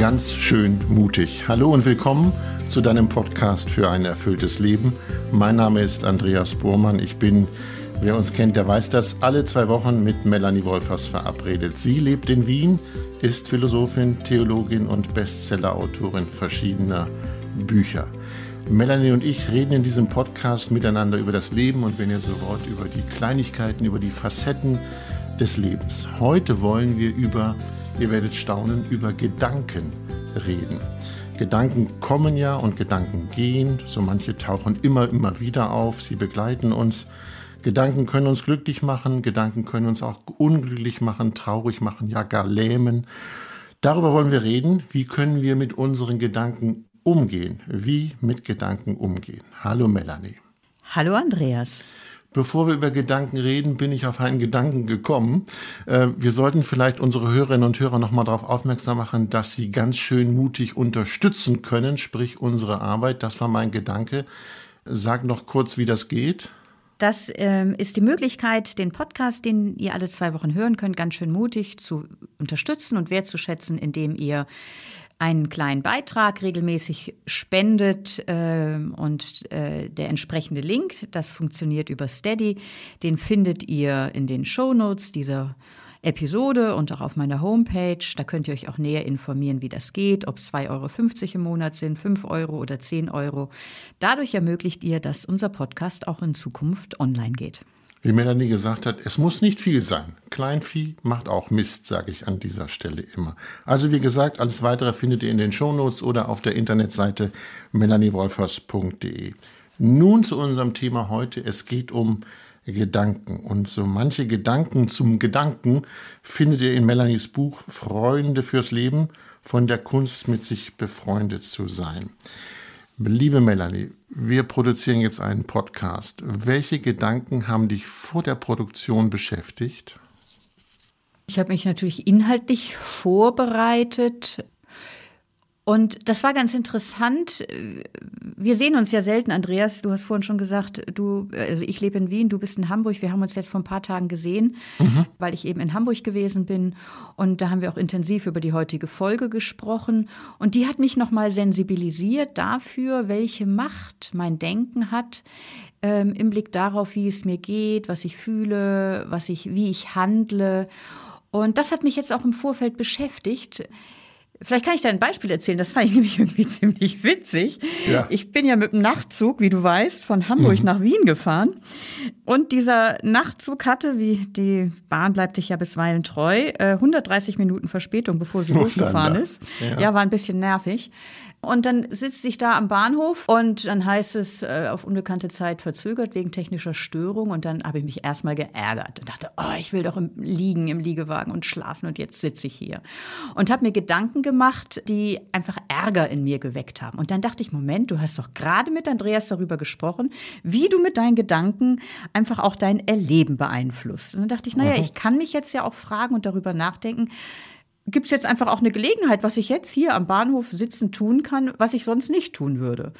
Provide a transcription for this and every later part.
Ganz schön mutig. Hallo und willkommen zu deinem Podcast für ein erfülltes Leben. Mein Name ist Andreas Bohrmann. Ich bin, wer uns kennt, der weiß das, alle zwei Wochen mit Melanie Wolfers verabredet. Sie lebt in Wien, ist Philosophin, Theologin und Bestsellerautorin verschiedener Bücher. Melanie und ich reden in diesem Podcast miteinander über das Leben und wenn ihr so wollt, über die Kleinigkeiten, über die Facetten des Lebens. Heute wollen wir über Ihr werdet staunen über Gedanken reden. Gedanken kommen ja und Gedanken gehen, so manche tauchen immer, immer wieder auf, sie begleiten uns. Gedanken können uns glücklich machen, Gedanken können uns auch unglücklich machen, traurig machen, ja gar lähmen. Darüber wollen wir reden, wie können wir mit unseren Gedanken umgehen, wie mit Gedanken umgehen. Hallo Melanie. Hallo Andreas. Bevor wir über Gedanken reden, bin ich auf einen Gedanken gekommen. Äh, wir sollten vielleicht unsere Hörerinnen und Hörer nochmal darauf aufmerksam machen, dass sie ganz schön mutig unterstützen können, sprich unsere Arbeit. Das war mein Gedanke. Sag noch kurz, wie das geht. Das ähm, ist die Möglichkeit, den Podcast, den ihr alle zwei Wochen hören könnt, ganz schön mutig zu unterstützen und wertzuschätzen, indem ihr einen kleinen Beitrag regelmäßig spendet äh, und äh, der entsprechende Link, das funktioniert über Steady, den findet ihr in den Show Notes dieser Episode und auch auf meiner Homepage. Da könnt ihr euch auch näher informieren, wie das geht, ob es 2,50 Euro im Monat sind, 5 Euro oder 10 Euro. Dadurch ermöglicht ihr, dass unser Podcast auch in Zukunft online geht. Wie Melanie gesagt hat, es muss nicht viel sein. Kleinvieh macht auch Mist, sage ich an dieser Stelle immer. Also wie gesagt, alles weitere findet ihr in den Shownotes oder auf der Internetseite melaniewolfers.de. Nun zu unserem Thema heute. Es geht um Gedanken. Und so manche Gedanken zum Gedanken findet ihr in Melanies Buch Freunde fürs Leben von der Kunst mit sich befreundet zu sein. Liebe Melanie, wir produzieren jetzt einen Podcast. Welche Gedanken haben dich vor der Produktion beschäftigt? Ich habe mich natürlich inhaltlich vorbereitet. Und das war ganz interessant. Wir sehen uns ja selten, Andreas. Du hast vorhin schon gesagt, du, also ich lebe in Wien, du bist in Hamburg. Wir haben uns jetzt vor ein paar Tagen gesehen, mhm. weil ich eben in Hamburg gewesen bin. Und da haben wir auch intensiv über die heutige Folge gesprochen. Und die hat mich nochmal sensibilisiert dafür, welche Macht mein Denken hat. Ähm, Im Blick darauf, wie es mir geht, was ich fühle, was ich, wie ich handle. Und das hat mich jetzt auch im Vorfeld beschäftigt. Vielleicht kann ich da ein Beispiel erzählen, das fand ich nämlich irgendwie ziemlich witzig. Ja. Ich bin ja mit dem Nachtzug, wie du weißt, von Hamburg mhm. nach Wien gefahren. Und dieser Nachtzug hatte, wie die Bahn bleibt sich ja bisweilen treu, 130 äh, Minuten Verspätung, bevor sie losgefahren ist. Ja. ja, war ein bisschen nervig. Und dann sitzt ich da am Bahnhof und dann heißt es äh, auf unbekannte Zeit verzögert wegen technischer Störung. Und dann habe ich mich erstmal geärgert und dachte, oh, ich will doch im liegen im Liegewagen und schlafen und jetzt sitze ich hier. Und habe mir Gedanken gemacht, die einfach Ärger in mir geweckt haben. Und dann dachte ich, Moment, du hast doch gerade mit Andreas darüber gesprochen, wie du mit deinen Gedanken einfach auch dein Erleben beeinflusst. Und dann dachte ich, naja, ich kann mich jetzt ja auch fragen und darüber nachdenken, gibt es jetzt einfach auch eine Gelegenheit, was ich jetzt hier am Bahnhof sitzen tun kann, was ich sonst nicht tun würde.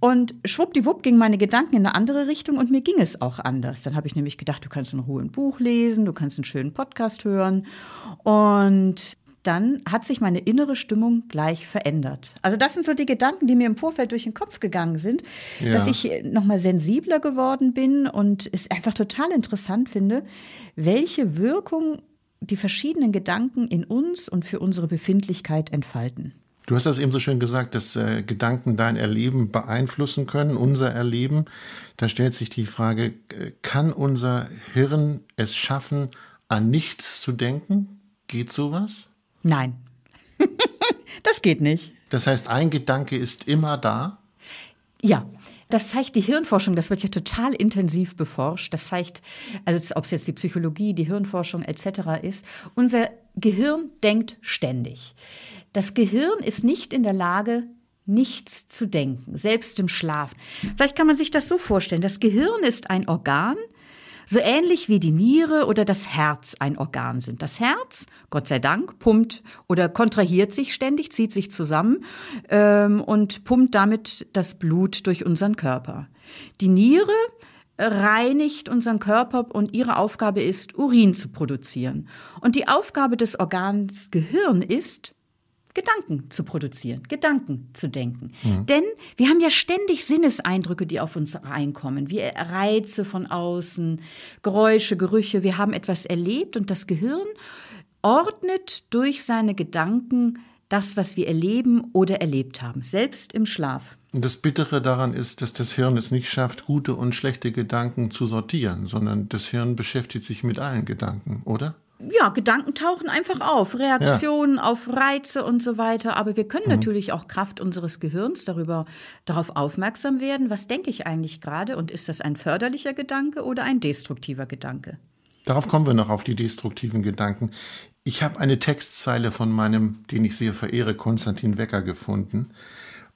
Und schwuppdiwupp ging meine Gedanken in eine andere Richtung und mir ging es auch anders. Dann habe ich nämlich gedacht, du kannst in Ruhe ein Buch lesen, du kannst einen schönen Podcast hören. Und dann hat sich meine innere Stimmung gleich verändert. Also das sind so die Gedanken, die mir im Vorfeld durch den Kopf gegangen sind, ja. dass ich nochmal sensibler geworden bin und es einfach total interessant finde, welche Wirkung die verschiedenen Gedanken in uns und für unsere Befindlichkeit entfalten. Du hast das eben so schön gesagt, dass äh, Gedanken dein Erleben beeinflussen können, unser Erleben. Da stellt sich die Frage, äh, kann unser Hirn es schaffen, an nichts zu denken? Geht sowas? Nein, das geht nicht. Das heißt, ein Gedanke ist immer da? Ja, das zeigt die Hirnforschung, das wird ja total intensiv beforscht. Das zeigt, also ob es jetzt die Psychologie, die Hirnforschung etc. ist, unser Gehirn denkt ständig. Das Gehirn ist nicht in der Lage, nichts zu denken, selbst im Schlaf. Vielleicht kann man sich das so vorstellen. Das Gehirn ist ein Organ, So ähnlich wie die Niere oder das Herz ein Organ sind. Das Herz, Gott sei Dank, pumpt oder kontrahiert sich ständig, zieht sich zusammen ähm, und pumpt damit das Blut durch unseren Körper. Die Niere reinigt unseren Körper und ihre Aufgabe ist, Urin zu produzieren. Und die Aufgabe des Organs Gehirn ist, Gedanken zu produzieren, Gedanken zu denken. Mhm. Denn wir haben ja ständig Sinneseindrücke, die auf uns reinkommen, wie Reize von außen, Geräusche, Gerüche. Wir haben etwas erlebt und das Gehirn ordnet durch seine Gedanken das, was wir erleben oder erlebt haben, selbst im Schlaf. Und das Bittere daran ist, dass das Hirn es nicht schafft, gute und schlechte Gedanken zu sortieren, sondern das Hirn beschäftigt sich mit allen Gedanken, oder? Ja, Gedanken tauchen einfach auf, Reaktionen ja. auf Reize und so weiter. Aber wir können mhm. natürlich auch Kraft unseres Gehirns darüber, darauf aufmerksam werden, was denke ich eigentlich gerade und ist das ein förderlicher Gedanke oder ein destruktiver Gedanke? Darauf kommen wir noch auf die destruktiven Gedanken. Ich habe eine Textzeile von meinem, den ich sehr verehre, Konstantin Wecker gefunden.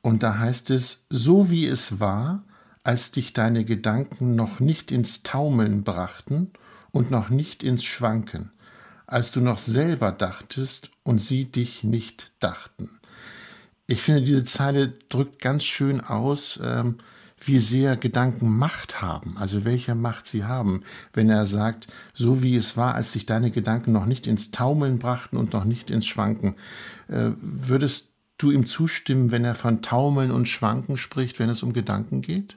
Und da heißt es, so wie es war, als dich deine Gedanken noch nicht ins Taumeln brachten und noch nicht ins Schwanken, als du noch selber dachtest und sie dich nicht dachten. Ich finde, diese Zeile drückt ganz schön aus, ähm, wie sehr Gedanken Macht haben, also welche Macht sie haben, wenn er sagt, so wie es war, als dich deine Gedanken noch nicht ins Taumeln brachten und noch nicht ins Schwanken. Äh, würdest du ihm zustimmen, wenn er von Taumeln und Schwanken spricht, wenn es um Gedanken geht?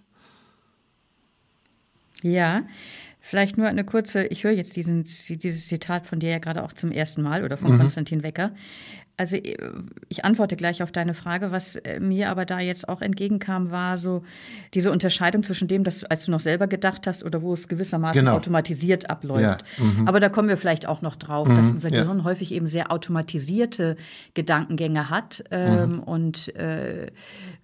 Ja, vielleicht nur eine kurze, ich höre jetzt diesen, dieses Zitat von dir ja gerade auch zum ersten Mal oder von mhm. Konstantin Wecker. Also äh, ich antworte gleich auf deine Frage. Was äh, mir aber da jetzt auch entgegenkam, war so diese Unterscheidung zwischen dem, dass als du noch selber gedacht hast oder wo es gewissermaßen genau. automatisiert abläuft. Ja. Mhm. Aber da kommen wir vielleicht auch noch drauf, mhm. dass unser ja. Gehirn häufig eben sehr automatisierte Gedankengänge hat ähm, mhm. und äh,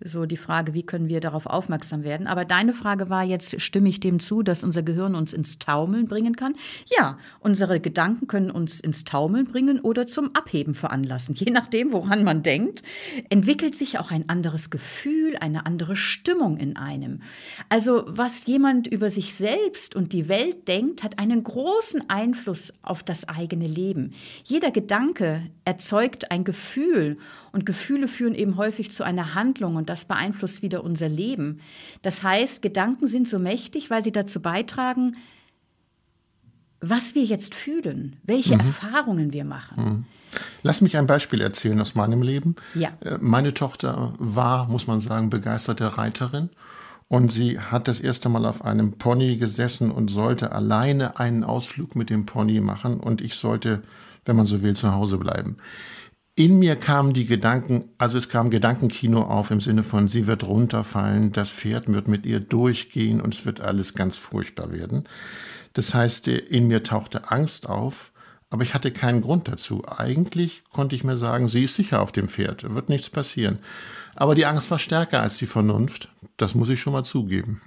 so die Frage, wie können wir darauf aufmerksam werden. Aber deine Frage war jetzt, stimme ich dem zu, dass unser Gehirn uns ins Taumeln bringen kann? Ja, unsere Gedanken können uns ins Taumeln bringen oder zum Abheben veranlassen je nachdem, woran man denkt, entwickelt sich auch ein anderes Gefühl, eine andere Stimmung in einem. Also was jemand über sich selbst und die Welt denkt, hat einen großen Einfluss auf das eigene Leben. Jeder Gedanke erzeugt ein Gefühl und Gefühle führen eben häufig zu einer Handlung und das beeinflusst wieder unser Leben. Das heißt, Gedanken sind so mächtig, weil sie dazu beitragen, was wir jetzt fühlen, welche mhm. Erfahrungen wir machen. Mhm. Lass mich ein Beispiel erzählen aus meinem Leben. Ja. Äh, meine Tochter war, muss man sagen, begeisterte Reiterin. Und sie hat das erste Mal auf einem Pony gesessen und sollte alleine einen Ausflug mit dem Pony machen. Und ich sollte, wenn man so will, zu Hause bleiben. In mir kamen die Gedanken, also es kam Gedankenkino auf im Sinne von, sie wird runterfallen, das Pferd wird mit ihr durchgehen und es wird alles ganz furchtbar werden. Das heißt, in mir tauchte Angst auf aber ich hatte keinen Grund dazu. Eigentlich konnte ich mir sagen, sie ist sicher auf dem Pferd, wird nichts passieren. Aber die Angst war stärker als die Vernunft. Das muss ich schon mal zugeben.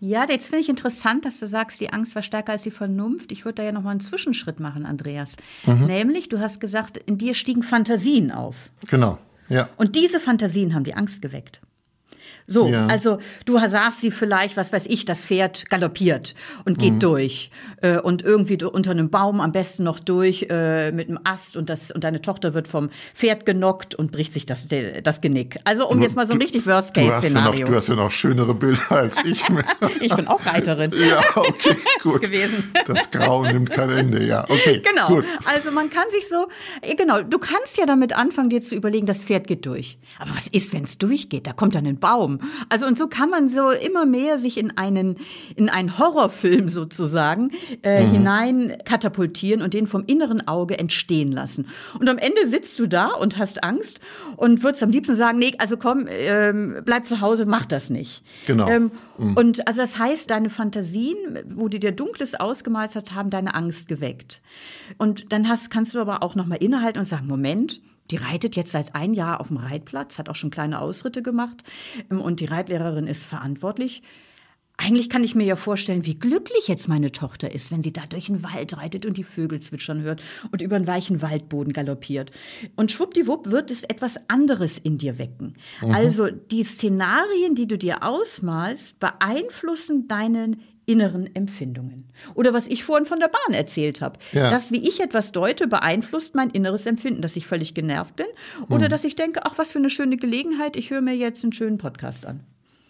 Ja, jetzt finde ich interessant, dass du sagst, die Angst war stärker als die Vernunft. Ich würde da ja noch mal einen Zwischenschritt machen, Andreas. Mhm. Nämlich, du hast gesagt, in dir stiegen Fantasien auf. Genau, ja. Und diese Fantasien haben die Angst geweckt. So, ja. also du sahst sie vielleicht, was weiß ich, das Pferd galoppiert und geht mhm. durch äh, und irgendwie unter einem Baum am besten noch durch äh, mit einem Ast und das und deine Tochter wird vom Pferd genockt und bricht sich das das Genick. Also um du, jetzt mal so ein richtig Worst Case Szenario. Ja du hast ja noch schönere Bilder als ich. ich bin auch Reiterin. ja, okay, gut. gewesen. Das Grau nimmt kein Ende, ja. Okay. Genau. Gut. Also man kann sich so äh, genau, du kannst ja damit anfangen dir zu überlegen, das Pferd geht durch. Aber was ist, wenn es durchgeht? Da kommt dann ein Baum Traum. Also und so kann man so immer mehr sich in einen in einen Horrorfilm sozusagen äh, mhm. hinein katapultieren und den vom inneren Auge entstehen lassen. Und am Ende sitzt du da und hast Angst und würdest am liebsten sagen, nee, also komm, ähm, bleib zu Hause, mach das nicht. Genau. Ähm, mhm. Und also das heißt, deine Fantasien, wo du dir Dunkles ausgemalt hast, haben deine Angst geweckt. Und dann hast, kannst du aber auch noch mal innehalten und sagen, Moment, die reitet jetzt seit ein Jahr auf dem Reitplatz, hat auch schon kleine Ausritte gemacht ähm, und die Reitlehrerin ist verantwortlich. Eigentlich kann ich mir ja vorstellen, wie glücklich jetzt meine Tochter ist, wenn sie da durch den Wald reitet und die Vögel zwitschern hört und über einen weichen Waldboden galoppiert. Und schwuppdiwupp wird es etwas anderes in dir wecken. Mhm. Also die Szenarien, die du dir ausmalst, beeinflussen deinen inneren Empfindungen. Oder was ich vorhin von der Bahn erzählt habe. Ja. Das, wie ich etwas deute, beeinflusst mein inneres Empfinden, dass ich völlig genervt bin oder mhm. dass ich denke, ach, was für eine schöne Gelegenheit, ich höre mir jetzt einen schönen Podcast an.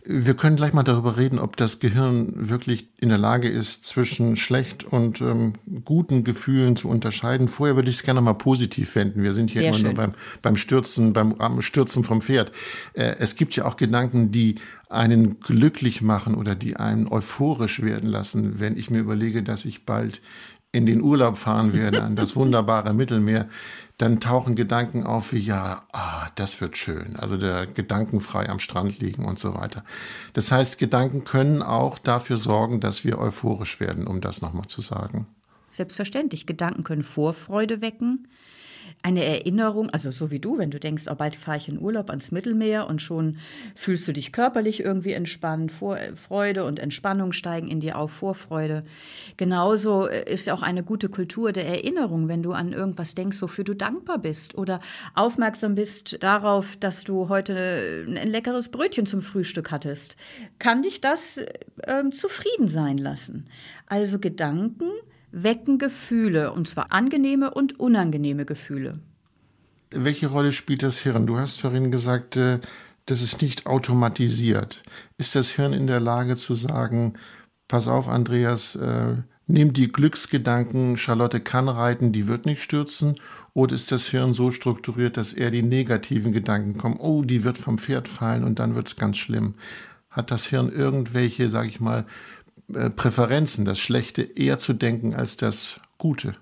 Wir können gleich mal darüber reden, ob das Gehirn wirklich in der Lage ist, zwischen schlecht und ähm, guten Gefühlen zu unterscheiden. Vorher würde ich es gerne mal positiv wenden. Wir sind hier Sehr immer schön. nur beim, beim Stürzen, beim Stürzen vom Pferd. Äh, es gibt ja auch Gedanken, die einen glücklich machen oder die einen euphorisch werden lassen, wenn ich mir überlege, dass ich bald in den Urlaub fahren werde, an das wunderbare Mittelmeer dann tauchen Gedanken auf wie, ja, ah, das wird schön. Also der gedankenfrei am Strand liegen und so weiter. Das heißt, Gedanken können auch dafür sorgen, dass wir euphorisch werden, um das nochmal zu sagen. Selbstverständlich. Gedanken können Vorfreude wecken eine Erinnerung, also so wie du, wenn du denkst, oh, bald fahre ich in Urlaub ans Mittelmeer und schon fühlst du dich körperlich irgendwie entspannt, Vor Freude und Entspannung steigen in dir auf, Vorfreude. Genauso äh, ist auch eine gute Kultur der Erinnerung, wenn du an irgendwas denkst, wofür du dankbar bist oder aufmerksam bist darauf, dass du heute ein leckeres Brötchen zum Frühstück hattest, kann dich das äh, zufrieden sein lassen. Also Gedanken wecken Gefühle, und zwar angenehme und unangenehme Gefühle. Welche Rolle spielt das Hirn? Du hast vorhin gesagt, äh, das ist nicht automatisiert. Ist das Hirn in der Lage zu sagen, pass auf, Andreas, äh, nimm die Glücksgedanken, Charlotte kann reiten, die wird nicht stürzen? Oder ist das Hirn so strukturiert, dass eher die negativen Gedanken kommen, oh, die wird vom Pferd fallen und dann wird es ganz schlimm? Hat das Hirn irgendwelche, sag ich mal, äh, Präferenzen, das Schlechte eher zu denken als das Gute.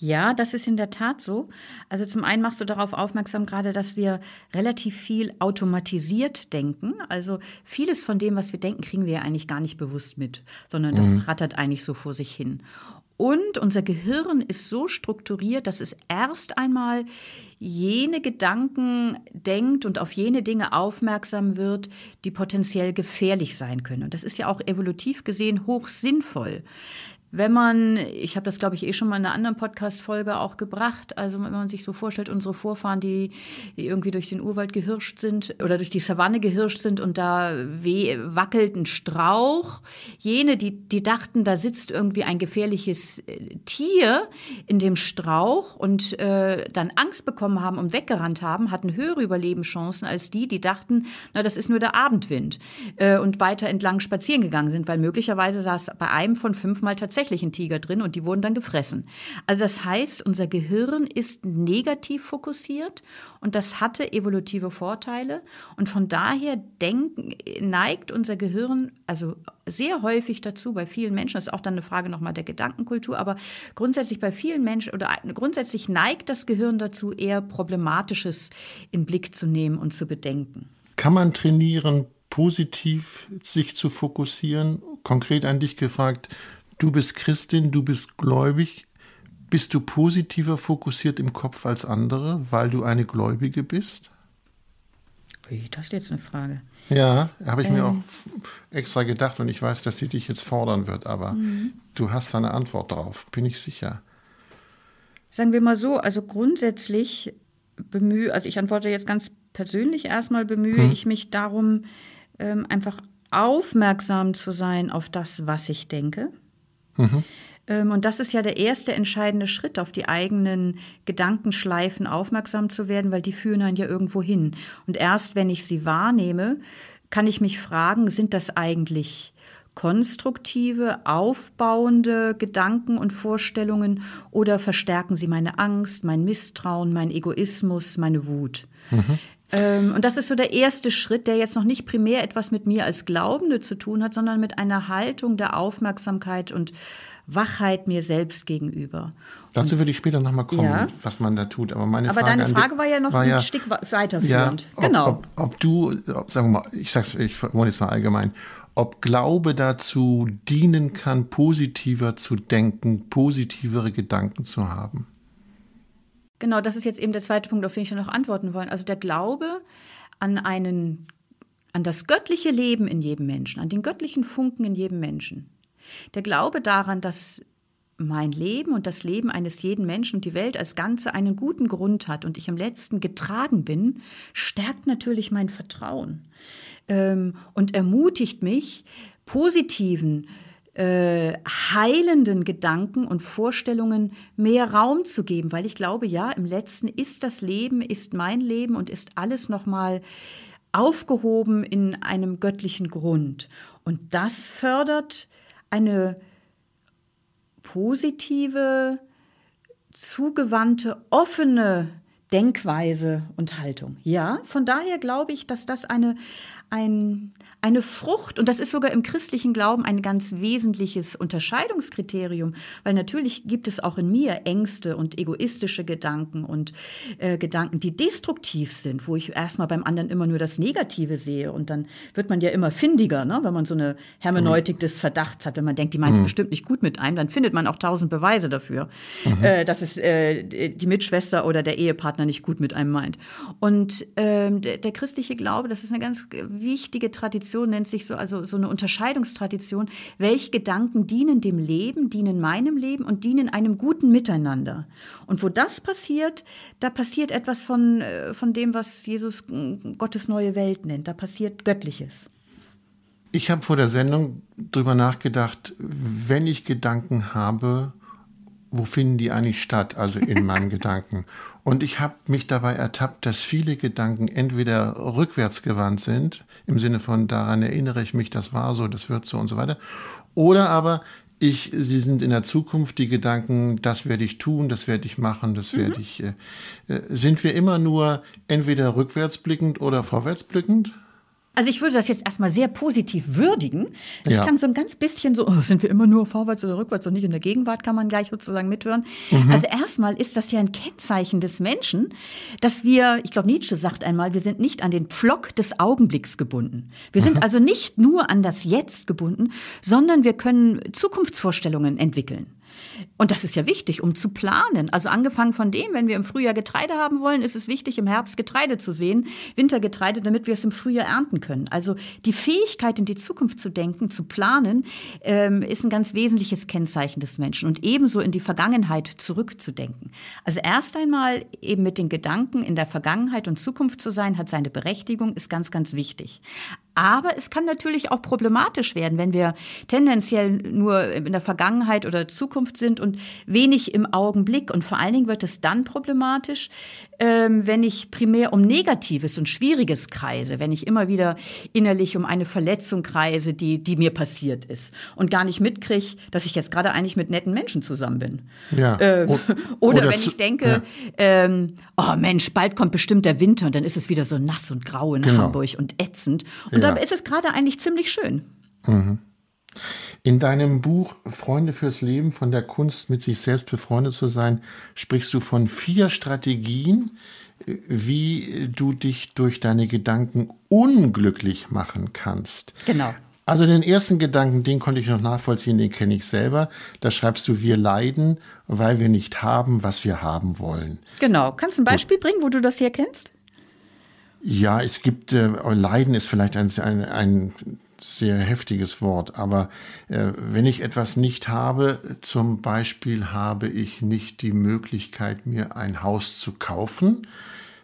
Ja, das ist in der Tat so. Also zum einen machst du darauf aufmerksam, gerade, dass wir relativ viel automatisiert denken. Also vieles von dem, was wir denken, kriegen wir ja eigentlich gar nicht bewusst mit, sondern das mhm. rattert eigentlich so vor sich hin. Und unser Gehirn ist so strukturiert, dass es erst einmal jene Gedanken denkt und auf jene Dinge aufmerksam wird, die potenziell gefährlich sein können. Und das ist ja auch evolutiv gesehen hoch sinnvoll. Wenn man, ich habe das glaube ich eh schon mal in einer anderen Podcast-Folge auch gebracht, also wenn man sich so vorstellt, unsere Vorfahren, die, die irgendwie durch den Urwald gehirscht sind oder durch die Savanne gehirscht sind und da weh, wackelt ein Strauch, jene, die, die dachten, da sitzt irgendwie ein gefährliches äh, Tier in dem Strauch und äh, dann Angst bekommen haben und weggerannt haben, hatten höhere Überlebenschancen als die, die dachten, na, das ist nur der Abendwind äh, und weiter entlang spazieren gegangen sind, weil möglicherweise saß bei einem von fünfmal tatsächlich tatsächlich ein Tiger drin und die wurden dann gefressen. Also das heißt, unser Gehirn ist negativ fokussiert und das hatte evolutive Vorteile und von daher denken, neigt unser Gehirn also sehr häufig dazu, bei vielen Menschen, das ist auch dann eine Frage nochmal der Gedankenkultur, aber grundsätzlich bei vielen Menschen oder grundsätzlich neigt das Gehirn dazu, eher Problematisches in Blick zu nehmen und zu bedenken. Kann man trainieren, positiv sich zu fokussieren? Konkret an dich gefragt, du bist Christin, du bist gläubig, bist du positiver fokussiert im Kopf als andere, weil du eine Gläubige bist? Das ist jetzt eine Frage. Ja, habe ich ähm. mir auch extra gedacht und ich weiß, dass sie dich jetzt fordern wird, aber mhm. du hast da eine Antwort drauf, bin ich sicher. Sagen wir mal so, also grundsätzlich bemühe, also ich antworte jetzt ganz persönlich erstmal, bemühe mhm. ich mich darum, ähm, einfach aufmerksam zu sein auf das, was ich denke. Mhm. Und das ist ja der erste entscheidende Schritt, auf die eigenen Gedankenschleifen aufmerksam zu werden, weil die führen einen ja irgendwo hin. Und erst wenn ich sie wahrnehme, kann ich mich fragen, sind das eigentlich konstruktive, aufbauende Gedanken und Vorstellungen oder verstärken sie meine Angst, mein Misstrauen, mein Egoismus, meine Wut? Mhm. Ähm, und das ist so der erste Schritt, der jetzt noch nicht primär etwas mit mir als Glaubende zu tun hat, sondern mit einer Haltung der Aufmerksamkeit und Wachheit mir selbst gegenüber. Dazu würde ich später nochmal kommen, ja. was man da tut. Aber meine Aber Frage deine Frage war ja noch war ein ja, Stück weiterführend. Ja, ob, genau. Ob, ob, du, ob, sagen wir mal, ich sag's, ich formuliere jetzt mal allgemein, ob Glaube dazu dienen kann, positiver zu denken, positivere Gedanken zu haben. Genau, das ist jetzt eben der zweite Punkt, auf den ich noch antworten wollte. Also der Glaube an einen, an das göttliche Leben in jedem Menschen, an den göttlichen Funken in jedem Menschen. Der Glaube daran, dass mein Leben und das Leben eines jeden Menschen und die Welt als Ganze einen guten Grund hat und ich im letzten getragen bin, stärkt natürlich mein Vertrauen ähm, und ermutigt mich, positiven, äh, heilenden Gedanken und Vorstellungen mehr Raum zu geben, weil ich glaube, ja, im letzten ist das Leben, ist mein Leben und ist alles nochmal aufgehoben in einem göttlichen Grund. Und das fördert eine positive, zugewandte, offene Denkweise und Haltung. Ja, von daher glaube ich, dass das eine, ein, eine Frucht, und das ist sogar im christlichen Glauben ein ganz wesentliches Unterscheidungskriterium, weil natürlich gibt es auch in mir Ängste und egoistische Gedanken und äh, Gedanken, die destruktiv sind, wo ich erstmal beim anderen immer nur das Negative sehe. Und dann wird man ja immer findiger, ne? wenn man so eine Hermeneutik mhm. des Verdachts hat. Wenn man denkt, die meint es mhm. bestimmt nicht gut mit einem, dann findet man auch tausend Beweise dafür, mhm. äh, dass es äh, die Mitschwester oder der Ehepartner nicht gut mit einem meint. Und ähm, der, der christliche Glaube, das ist eine ganz wichtige Tradition, nennt sich so, also so eine Unterscheidungstradition. Welche Gedanken dienen dem Leben, dienen meinem Leben und dienen einem guten Miteinander? Und wo das passiert, da passiert etwas von, äh, von dem, was Jesus äh, Gottes neue Welt nennt. Da passiert Göttliches. Ich habe vor der Sendung darüber nachgedacht, wenn ich Gedanken habe, wo finden die eigentlich statt, also in meinen Gedanken. Und ich habe mich dabei ertappt, dass viele Gedanken entweder rückwärts gewandt sind, im Sinne von daran erinnere ich mich, das war so, das wird so und so weiter, oder aber ich, sie sind in der Zukunft die Gedanken, das werde ich tun, das werde ich machen, das mhm. werde ich. Äh, äh, sind wir immer nur entweder rückwärtsblickend oder vorwärtsblickend? Also ich würde das jetzt erstmal sehr positiv würdigen. Das ja. klang so ein ganz bisschen so, oh, sind wir immer nur vorwärts oder rückwärts und nicht in der Gegenwart, kann man gleich sozusagen mithören. Mhm. Also erstmal ist das ja ein Kennzeichen des Menschen, dass wir, ich glaube Nietzsche sagt einmal, wir sind nicht an den Pflock des Augenblicks gebunden. Wir sind mhm. also nicht nur an das Jetzt gebunden, sondern wir können Zukunftsvorstellungen entwickeln. Und das ist ja wichtig, um zu planen. Also angefangen von dem, wenn wir im Frühjahr Getreide haben wollen, ist es wichtig, im Herbst Getreide zu sehen, Wintergetreide, damit wir es im Frühjahr ernten können. Also die Fähigkeit, in die Zukunft zu denken, zu planen, ähm, ist ein ganz wesentliches Kennzeichen des Menschen. Und ebenso in die Vergangenheit zurückzudenken. Also erst einmal eben mit den Gedanken in der Vergangenheit und Zukunft zu sein, hat seine Berechtigung, ist ganz, ganz wichtig. Aber es kann natürlich auch problematisch werden, wenn wir tendenziell nur in der Vergangenheit oder Zukunft sind und wenig im Augenblick. Und vor allen Dingen wird es dann problematisch, ähm, wenn ich primär um Negatives und Schwieriges kreise, wenn ich immer wieder innerlich um eine Verletzung kreise, die, die mir passiert ist und gar nicht mitkriege, dass ich jetzt gerade eigentlich mit netten Menschen zusammen bin. Ja. Äh, oder, oder, wenn ich denke, ja. ähm, oh Mensch, bald kommt bestimmt der Winter und dann ist es wieder so nass und grau in genau. Hamburg und ätzend. Und ja. dabei ist es gerade eigentlich ziemlich schön. Mhm. In deinem Buch Freunde fürs Leben von der Kunst mit sich selbst befreundet zu sein, sprichst du von vier Strategien, wie du dich durch deine Gedanken unglücklich machen kannst. Genau. Also den ersten Gedanken, den konnte ich noch nachvollziehen, den kenne ich selber. Da schreibst du, wir leiden, weil wir nicht haben, was wir haben wollen. Genau. Kannst du ein Beispiel bringen, wo du das hier kennst? Ja, es gibt, äh, Leiden ist vielleicht ein, ein, ein sehr heftiges Wort, aber äh, wenn ich etwas nicht habe, zum Beispiel habe ich nicht die Möglichkeit, mir ein Haus zu kaufen,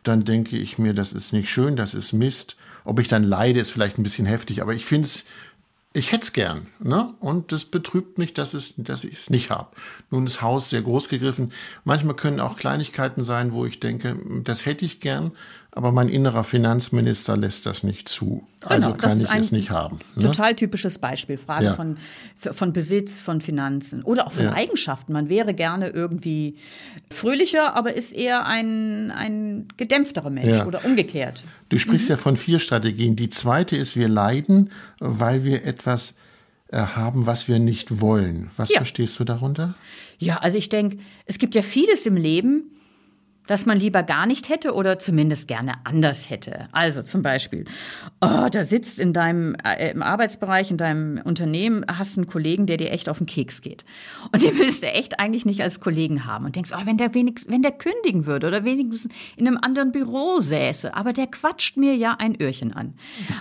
dann denke ich mir, das ist nicht schön, das ist Mist. Ob ich dann leide, ist vielleicht ein bisschen heftig, aber ich finde es ich hätte es gern. Ne? Und das betrübt mich, dass, es, dass ich es nicht habe. Nun ist Haus sehr groß gegriffen. Manchmal können auch Kleinigkeiten sein, wo ich denke, das hätte ich gern, aber mein innerer Finanzminister lässt das nicht zu. Also genau, kann ich es nicht haben. Ne? Total typisches Beispiel. Frage ja. von, von Besitz, von Finanzen oder auch von ja. Eigenschaften. Man wäre gerne irgendwie fröhlicher, aber ist eher ein, ein gedämpfterer Mensch ja. oder umgekehrt. Du sprichst mhm. ja von vier Strategien. Die zweite ist, wir leiden, weil wir etwas äh, haben, was wir nicht wollen. Was verstehst du darunter? Ja, also ich denke, es gibt ja vieles im Leben, das man lieber gar nicht hätte oder zumindest gerne anders hätte. Also zum Beispiel, oh, da sitzt in deinem äh, im Arbeitsbereich, in deinem Unternehmen, hast einen Kollegen, der dir echt auf den Keks geht. Und den willst du echt eigentlich nicht als Kollegen haben und denkst, oh, wenn der wenigstens, wenn der kündigen würde oder wenigstens in einem anderen Büro säße, aber der quatscht mir ja ein Öhrchen an.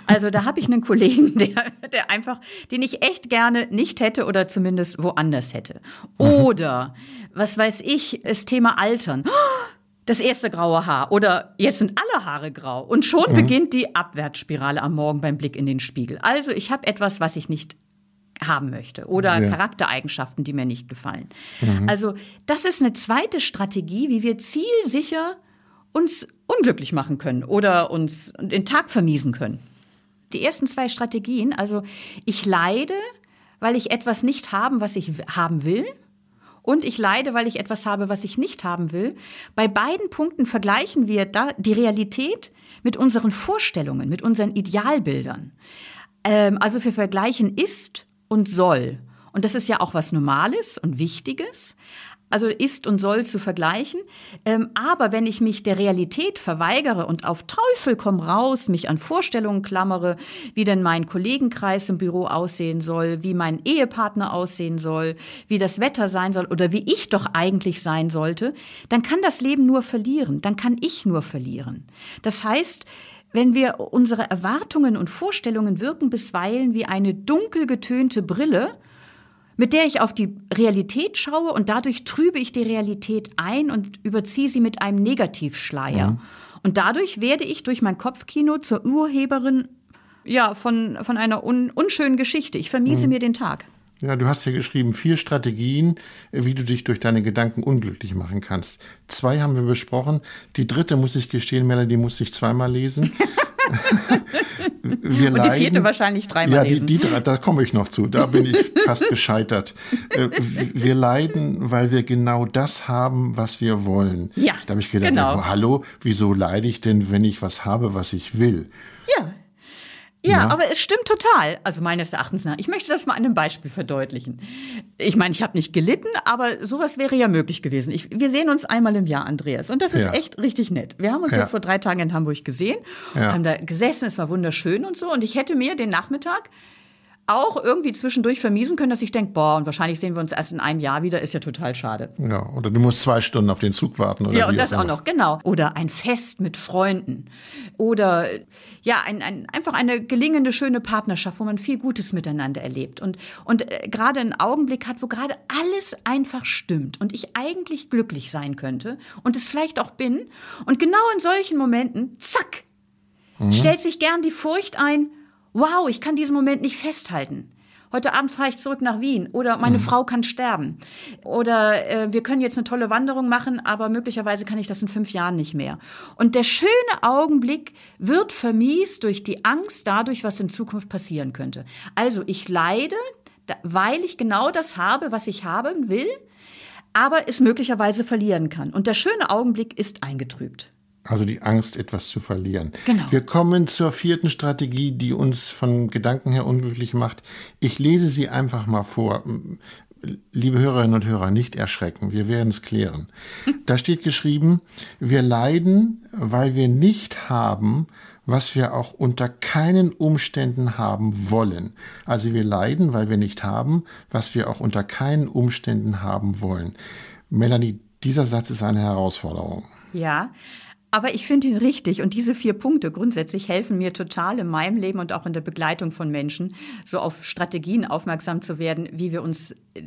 Also da habe ich einen Kollegen, der, der einfach, den ich echt gerne nicht hätte oder zumindest woanders hätte. Oder, was weiß ich, das Thema Altern. Oh, das erste graue Haar oder jetzt sind alle Haare grau und schon mhm. beginnt die Abwärtsspirale am Morgen beim Blick in den Spiegel. Also ich habe etwas, was ich nicht haben möchte oder ja. Charaktereigenschaften, die mir nicht gefallen. Mhm. Also das ist eine zweite Strategie, wie wir zielsicher uns unglücklich machen können oder uns den Tag vermiesen können. Die ersten zwei Strategien, also ich leide, weil ich etwas nicht haben, was ich haben will. Und ich leide, weil ich etwas habe, was ich nicht haben will. Bei beiden Punkten vergleichen wir da die Realität mit unseren Vorstellungen, mit unseren Idealbildern. Ähm, also wir vergleichen ist und soll. Und das ist ja auch was Normales und Wichtiges. Also ist und soll zu vergleichen. Ähm, aber wenn ich mich der Realität verweigere und auf Teufel komm raus, mich an Vorstellungen klammere, wie denn mein Kollegenkreis im Büro aussehen soll, wie mein Ehepartner aussehen soll, wie das Wetter sein soll oder wie ich doch eigentlich sein sollte, dann kann das Leben nur verlieren. Dann kann ich nur verlieren. Das heißt, wenn wir unsere Erwartungen und Vorstellungen wirken bisweilen wie eine dunkel getönte Brille, mit der ich auf die Realität schaue und dadurch trübe ich die Realität ein und überziehe sie mit einem Negativschleier. Mhm. Und dadurch werde ich durch mein Kopfkino zur Urheberin ja, von, von einer un, unschönen Geschichte. Ich vermiese mhm. mir den Tag. Ja, du hast ja geschrieben, vier Strategien, wie du dich durch deine Gedanken unglücklich machen kannst. Zwei haben wir besprochen. Die dritte, muss ich gestehen, Melanie, musste ich zweimal lesen. wir Und die leiden, vierte wahrscheinlich dreimal ja, lesen. Die, die drei, da komme ich noch zu. Da bin ich fast gescheitert. Äh, wir leiden, weil wir genau das haben, was wir wollen. Ja, da habe ich gedacht, genau. hallo, wieso leide ich denn, wenn ich was habe, was ich will? Ja, ja, ja, aber es stimmt total. Also meines Erachtens nach. Ich möchte das mal an einem Beispiel verdeutlichen. Ich meine, ich habe nicht gelitten, aber sowas wäre ja möglich gewesen. Ich, wir sehen uns einmal im Jahr, Andreas. Und das ist ja. echt richtig nett. Wir haben uns ja. jetzt vor drei Tagen in Hamburg gesehen, haben da gesessen, es war wunderschön und so. Und ich hätte mir den Nachmittag auch irgendwie zwischendurch vermiesen können, dass ich denke, boah, und wahrscheinlich sehen wir uns erst in einem Jahr wieder, ist ja total schade. Ja, oder du musst zwei Stunden auf den Zug warten. Oder ja, und das auch, auch noch, genau. Oder ein Fest mit Freunden. Oder ja, ein, ein, einfach eine gelingende, schöne Partnerschaft, wo man viel Gutes miteinander erlebt. Und, und äh, gerade einen Augenblick hat, wo gerade alles einfach stimmt und ich eigentlich glücklich sein könnte und es vielleicht auch bin. Und genau in solchen Momenten, zack, mhm. stellt sich gern die Furcht ein, wow, ich kann diesen Moment nicht festhalten. Heute Abend fahre ich zurück nach Wien oder meine mhm. Frau kann sterben oder äh, wir können jetzt eine tolle Wanderung machen, aber möglicherweise kann ich das in fünf Jahren nicht mehr. Und der schöne Augenblick wird vermiest durch die Angst dadurch, was in Zukunft passieren könnte. Also ich leide, weil ich genau das habe, was ich haben will, aber es möglicherweise verlieren kann. Und der schöne Augenblick ist eingetrübt. Also die Angst, etwas zu verlieren. Genau. Wir kommen zur vierten Strategie, die uns von Gedanken her unglücklich macht. Ich lese sie einfach mal vor. Liebe Hörerinnen und Hörer, nicht erschrecken, wir werden es klären. Da steht geschrieben, wir leiden, weil wir nicht haben, was wir auch unter keinen Umständen haben wollen. Also wir leiden, weil wir nicht haben, was wir auch unter keinen Umständen haben wollen. Melanie, dieser Satz ist eine Herausforderung. Ja, aber ich finde ihn richtig und diese vier Punkte grundsätzlich helfen mir total in meinem Leben und auch in der Begleitung von Menschen, so auf Strategien aufmerksam zu werden, wie wir uns äh,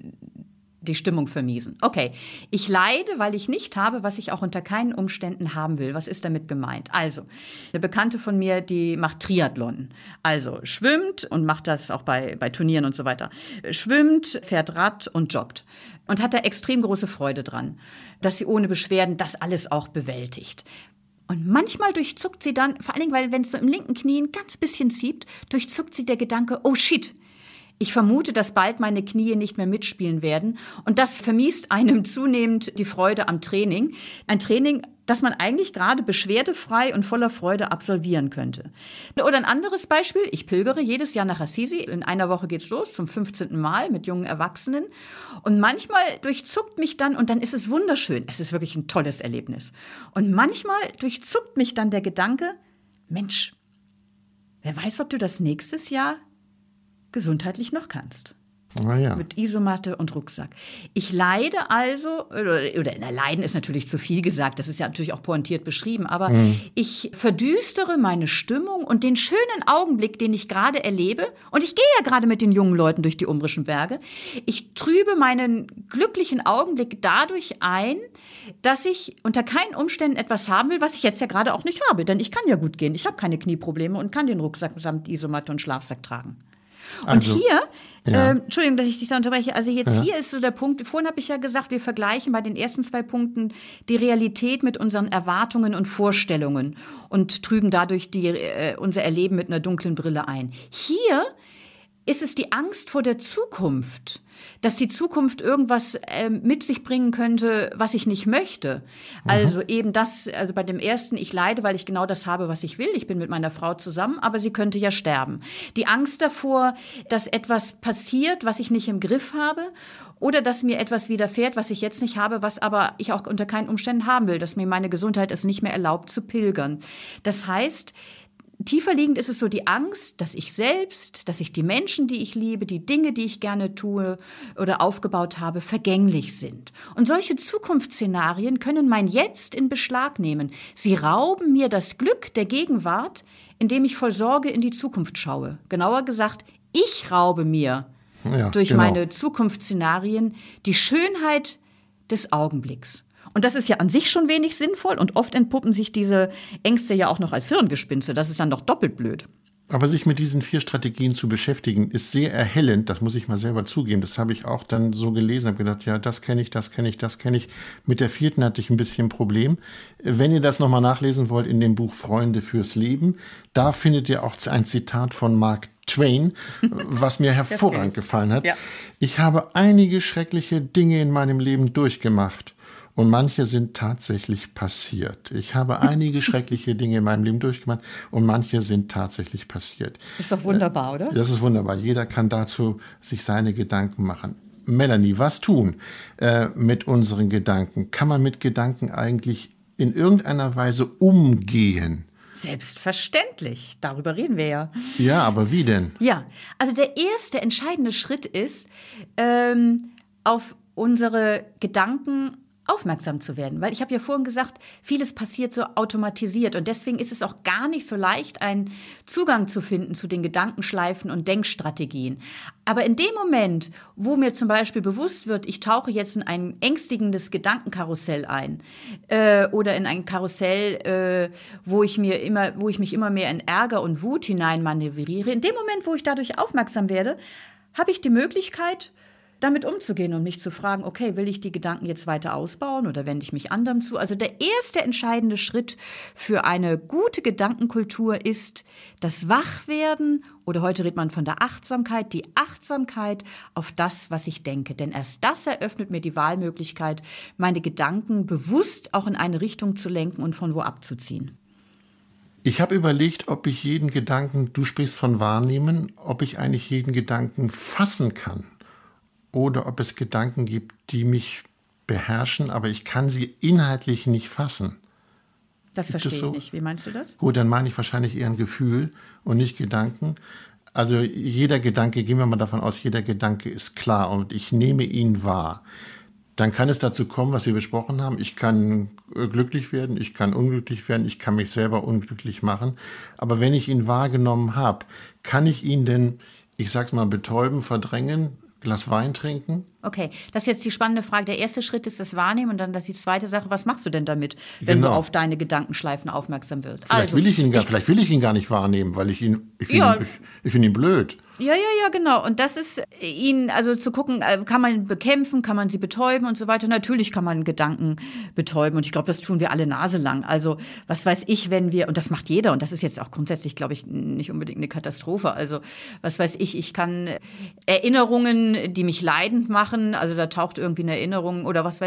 die Stimmung vermiesen. Okay, ich leide, weil ich nicht habe, was ich auch unter keinen Umständen haben will. Was ist damit gemeint? Also, eine Bekannte von mir, die macht Triathlon. Also schwimmt und macht das auch bei, bei Turnieren und so weiter. Schwimmt, fährt Rad und joggt. Und hat da extrem große Freude dran, dass sie ohne Beschwerden das alles auch bewältigt. Und manchmal durchzuckt sie dann, vor allen Dingen, weil wenn es so im linken Knie ein ganz bisschen zieht, durchzuckt sie der Gedanke, oh shit, ich vermute, dass bald meine Knie nicht mehr mitspielen werden. Und das vermiest einem zunehmend die Freude am Training. Ein Training, das man eigentlich gerade beschwerdefrei und voller Freude absolvieren könnte. Oder ein anderes Beispiel. Ich pilgere jedes Jahr nach Assisi. In einer Woche geht's los, zum 15. Mal mit jungen Erwachsenen. Und manchmal durchzuckt mich dann, und dann ist es wunderschön. Es ist wirklich ein tolles Erlebnis. Und manchmal durchzuckt mich dann der Gedanke, Mensch, wer weiß, ob du das nächstes Jahr gesundheitlich noch kannst. Ah, ja. Mit Isomatte und Rucksack. Ich leide also, oder, oder na, leiden ist natürlich zu viel gesagt, das ist ja natürlich auch pointiert beschrieben, aber mhm. ich verdüstere meine Stimmung und den schönen Augenblick, den ich gerade erlebe, und ich gehe ja gerade mit den jungen Leuten durch die umbrischen Berge, ich trübe meinen glücklichen Augenblick dadurch ein, dass ich unter keinen Umständen etwas haben will, was ich jetzt ja gerade auch nicht habe, denn ich kann ja gut gehen, ich habe keine Knieprobleme und kann den Rucksack samt Isomatte und Schlafsack tragen. Und also, hier, ja. äh, Entschuldigung, dass ich dich da unterbreche, also jetzt ja. hier ist so der Punkt, vorhin habe ich ja gesagt, wir vergleichen bei den ersten zwei Punkten die Realität mit unseren Erwartungen und Vorstellungen und trüben dadurch die, äh, unser Erleben mit einer dunklen Brille ein. Hier ist es die Angst vor der Zukunft, dass die Zukunft irgendwas äh, mit sich bringen könnte, was ich nicht möchte. Mhm. Also eben das, also bei dem ersten, ich leide, weil ich genau das habe, was ich will. Ich bin mit meiner Frau zusammen, aber sie könnte ja sterben. Die Angst davor, dass etwas passiert, was ich nicht im Griff habe oder dass mir etwas widerfährt, was ich jetzt nicht habe, was aber ich auch unter keinen Umständen haben will, dass mir meine Gesundheit es nicht mehr erlaubt zu pilgern. Das heißt, tiefer liegend ist es so die Angst, dass ich selbst, dass ich die Menschen, die ich liebe, die Dinge, die ich gerne tue oder aufgebaut habe, vergänglich sind. Und solche Zukunftsszenarien können mein Jetzt in Beschlag nehmen. Sie rauben mir das Glück der Gegenwart, indem ich voll Sorge in die Zukunft schaue. Genauer gesagt, ich raube mir ja, durch genau. meine Zukunftsszenarien die Schönheit des Augenblicks. Und das ist ja an sich schon wenig sinnvoll und oft entpuppen sich diese Ängste ja auch noch als Hirngespinste. Das ist dann doch doppelt blöd. Aber sich mit diesen vier Strategien zu beschäftigen, ist sehr erhellend. Das muss ich mal selber zugeben. Das habe ich auch dann so gelesen, habe gedacht, ja, das kenne ich, das kenne ich, das kenne ich. Mit der vierten hatte ich ein bisschen ein Problem. Wenn ihr das nochmal nachlesen wollt in dem Buch Freunde fürs Leben, da findet ihr auch ein Zitat von Mark Twain, was mir hervorragend gefallen hat. Ja. Ich habe einige schreckliche Dinge in meinem Leben durchgemacht. Und manche sind tatsächlich passiert. Ich habe einige schreckliche Dinge in meinem Leben durchgemacht und manche sind tatsächlich passiert. Ist doch wunderbar, oder? Das ist wunderbar. Jeder kann dazu sich seine Gedanken machen. Melanie, was tun äh, mit unseren Gedanken? Kann man mit Gedanken eigentlich in irgendeiner Weise umgehen? Selbstverständlich. Darüber reden wir ja. Ja, aber wie denn? Ja, also der erste entscheidende Schritt ist, ähm, auf unsere Gedanken aufmerksam zu werden. Weil ich habe ja vorhin gesagt, vieles passiert so automatisiert und deswegen ist es auch gar nicht so leicht, einen Zugang zu finden zu den Gedankenschleifen und Denkstrategien. Aber in dem Moment, wo mir zum Beispiel bewusst wird, ich tauche jetzt in ein ängstigendes Gedankenkarussell ein äh, oder in ein Karussell, äh, wo ich mir immer, wo ich mich immer mehr in Ärger und Wut hineinmanövriere, in dem Moment, wo ich dadurch aufmerksam werde, habe ich die Möglichkeit, damit umzugehen und mich zu fragen, okay, will ich die Gedanken jetzt weiter ausbauen oder wende ich mich anderem zu? Also der erste entscheidende Schritt für eine gute Gedankenkultur ist das Wachwerden oder heute redet man von der Achtsamkeit, die Achtsamkeit auf das, was ich denke. Denn erst das eröffnet mir die Wahlmöglichkeit, meine Gedanken bewusst auch in eine Richtung zu lenken und von wo abzuziehen. Ich habe überlegt, ob ich jeden Gedanken, du sprichst von wahrnehmen, ob ich eigentlich jeden Gedanken fassen kann oder ob es Gedanken gibt, die mich beherrschen, aber ich kann sie inhaltlich nicht fassen. Das verstehe so? ich nicht. Wie meinst du das? Gut, dann meine ich wahrscheinlich eher ein Gefühl und nicht Gedanken. Also jeder Gedanke, gehen wir mal davon aus, jeder Gedanke ist klar und ich nehme ihn wahr. Dann kann es dazu kommen, was wir besprochen haben. Ich kann glücklich werden, ich kann unglücklich werden, ich kann mich selber unglücklich machen. Aber wenn ich ihn wahrgenommen habe, kann ich ihn denn, ich sag's mal, betäuben, verdrängen, Glas Wein trinken? Okay, das ist jetzt die spannende Frage. Der erste Schritt ist das Wahrnehmen und dann das die zweite Sache, was machst du denn damit, wenn genau. du auf deine Gedankenschleifen aufmerksam wirst? Vielleicht, also, will ich ihn gar, ich, vielleicht will ich ihn gar nicht wahrnehmen, weil ich ihn, ich finde ja. ihn, ich, ich find ihn blöd. Ja, ja, ja, genau. Und das ist ihn, also zu gucken, äh, kann man bekämpfen, kann man sie betäuben und so weiter. Natürlich kann man Gedanken betäuben und ich glaube, das tun wir alle naselang. Also was weiß ich, wenn wir, und das macht jeder und das ist jetzt auch grundsätzlich, glaube ich, nicht unbedingt eine Katastrophe. Also was weiß ich, ich kann Erinnerungen, die mich leidend machen, also da taucht irgendwie eine Erinnerung oder was,